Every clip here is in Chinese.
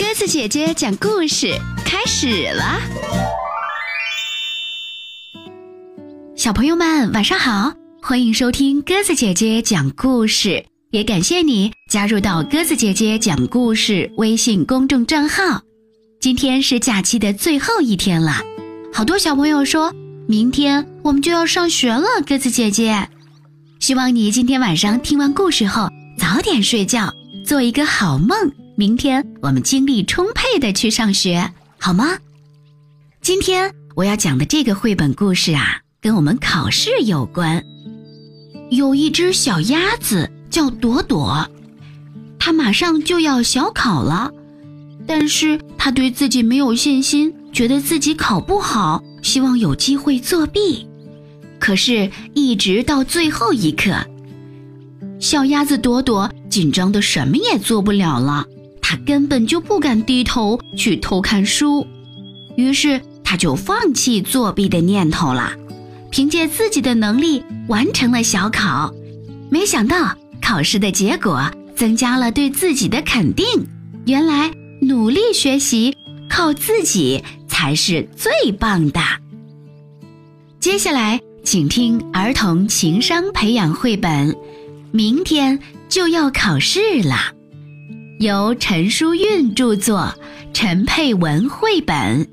鸽子姐姐讲故事开始了，小朋友们晚上好，欢迎收听鸽子姐姐讲故事，也感谢你加入到鸽子姐姐讲故事微信公众账号。今天是假期的最后一天了，好多小朋友说明天我们就要上学了，鸽子姐姐，希望你今天晚上听完故事后早点睡觉，做一个好梦。明天我们精力充沛的去上学，好吗？今天我要讲的这个绘本故事啊，跟我们考试有关。有一只小鸭子叫朵朵，它马上就要小考了，但是它对自己没有信心，觉得自己考不好，希望有机会作弊。可是，一直到最后一刻，小鸭子朵朵紧张的什么也做不了了。它根本就不敢低头去偷看书，于是它就放弃作弊的念头了，凭借自己的能力完成了小考。没想到考试的结果增加了对自己的肯定。原来努力学习靠自己才是最棒的。接下来，请听儿童情商培养绘本，明天就要考试了。由陈淑韵著作，陈佩文绘本，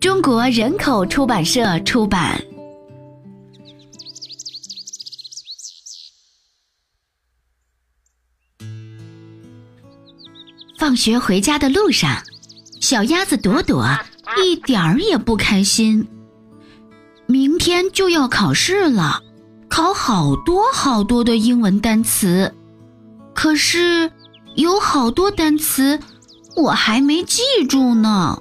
中国人口出版社出版。放学回家的路上，小鸭子朵朵一点儿也不开心。明天就要考试了，考好多好多的英文单词，可是。有好多单词，我还没记住呢。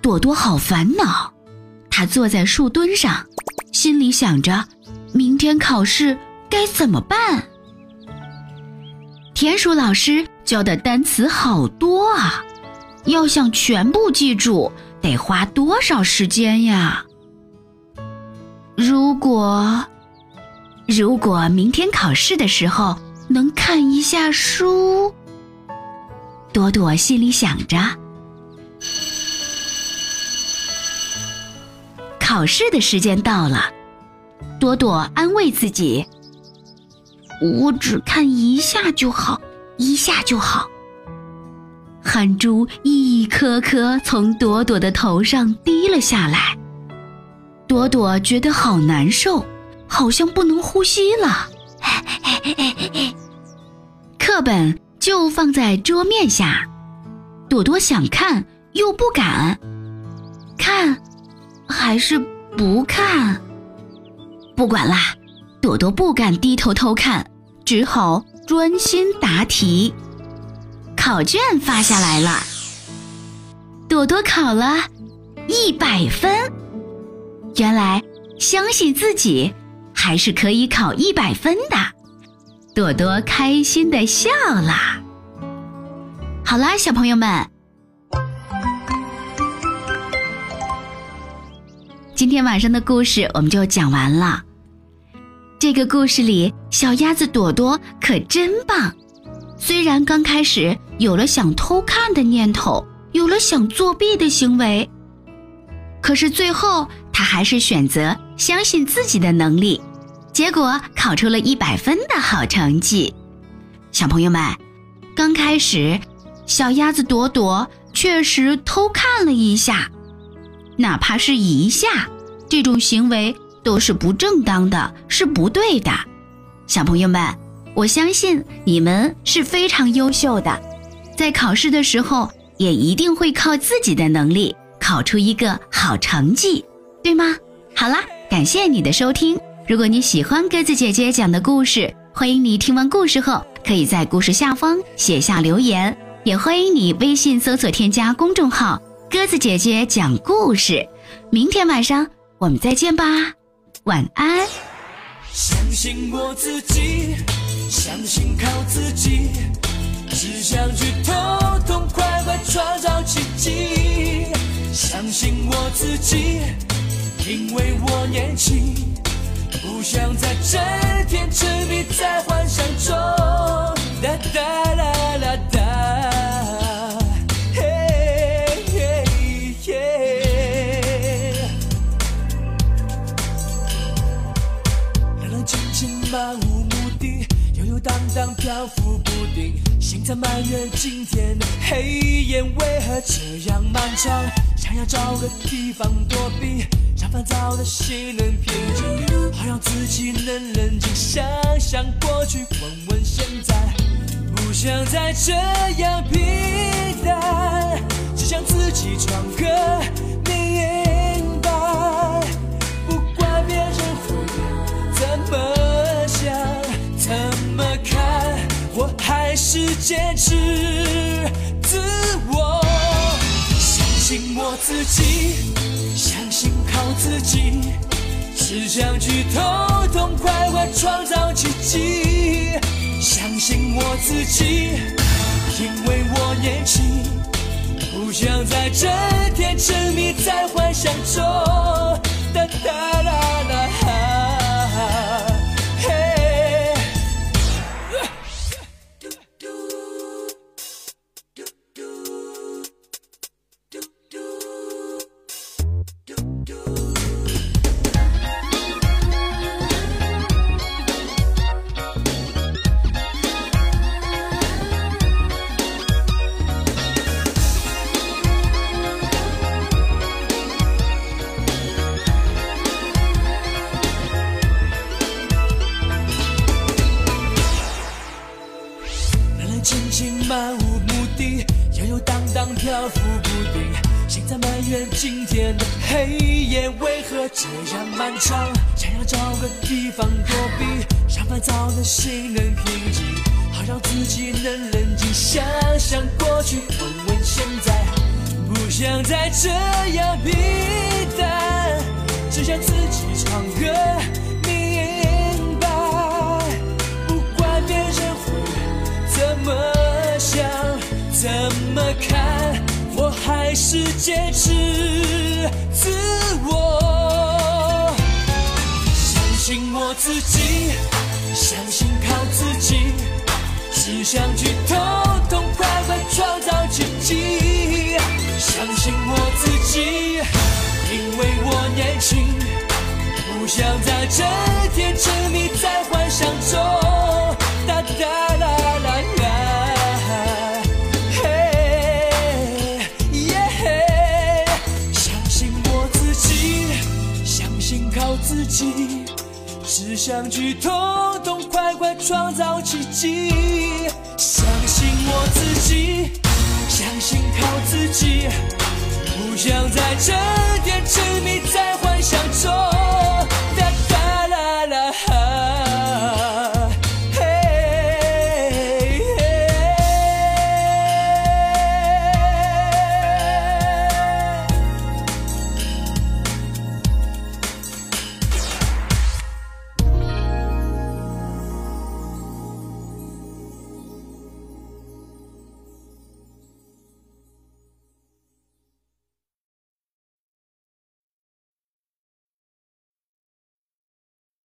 朵朵好烦恼，她坐在树墩上，心里想着明天考试该怎么办。田鼠老师教的单词好多啊，要想全部记住，得花多少时间呀？如果，如果明天考试的时候。能看一下书，朵朵心里想着。考试的时间到了，朵朵安慰自己：“我只看一下就好，一下就好。”汗珠一颗颗从朵朵的头上滴了下来，朵朵觉得好难受，好像不能呼吸了。课本就放在桌面下，朵朵想看又不敢，看还是不看？不管啦，朵朵不敢低头偷看，只好专心答题。考卷发下来了，朵朵考了一百分。原来相信自己还是可以考一百分的。朵朵开心的笑了。好啦，小朋友们，今天晚上的故事我们就讲完了。这个故事里，小鸭子朵朵可真棒。虽然刚开始有了想偷看的念头，有了想作弊的行为，可是最后他还是选择相信自己的能力。结果考出了一百分的好成绩，小朋友们，刚开始，小鸭子朵朵确实偷看了一下，哪怕是一下，这种行为都是不正当的，是不对的。小朋友们，我相信你们是非常优秀的，在考试的时候也一定会靠自己的能力考出一个好成绩，对吗？好啦，感谢你的收听。如果你喜欢鸽子姐姐讲的故事，欢迎你听完故事后可以在故事下方写下留言，也欢迎你微信搜索添加公众号“鸽子姐姐讲故事”。明天晚上我们再见吧，晚安。相信我自己，相信靠自己，只想去痛痛快快创造奇迹。相信我自己，因为我年轻，不想再整天沉迷在幻想中。哒哒啦啦哒。冷冷清清，漫无目的，游游荡荡，漂浮不定，心在埋怨今天黑夜为何这样漫长，想要找个地方躲避。让烦躁的心能平静，好让自己能冷静，想想过去，问问现在，不想再这样平淡，只想自己闯个明白，不管别人会怎么想，怎么看，我还是坚持信我自己，相信靠自己，只想去痛痛快快创造奇迹，相信我自己，因为我年轻。不想再整天沉迷在幻想中，目的，悠悠荡荡，漂浮不定。心在埋怨今天的黑夜为何这样漫长，想要找个地方躲避，让烦躁的心能平静，好让自己能冷静，想想过去，问问现在，不想再这样平淡，只想自己闯个看，我还是坚持自我。相信我自己，相信靠自己，只想去痛痛快快创造奇迹。相信我自己，因为我年轻，不想再靠自己只想去痛痛快快创造奇迹。相信我自己相信靠自己不想在这点沉迷在幻想中。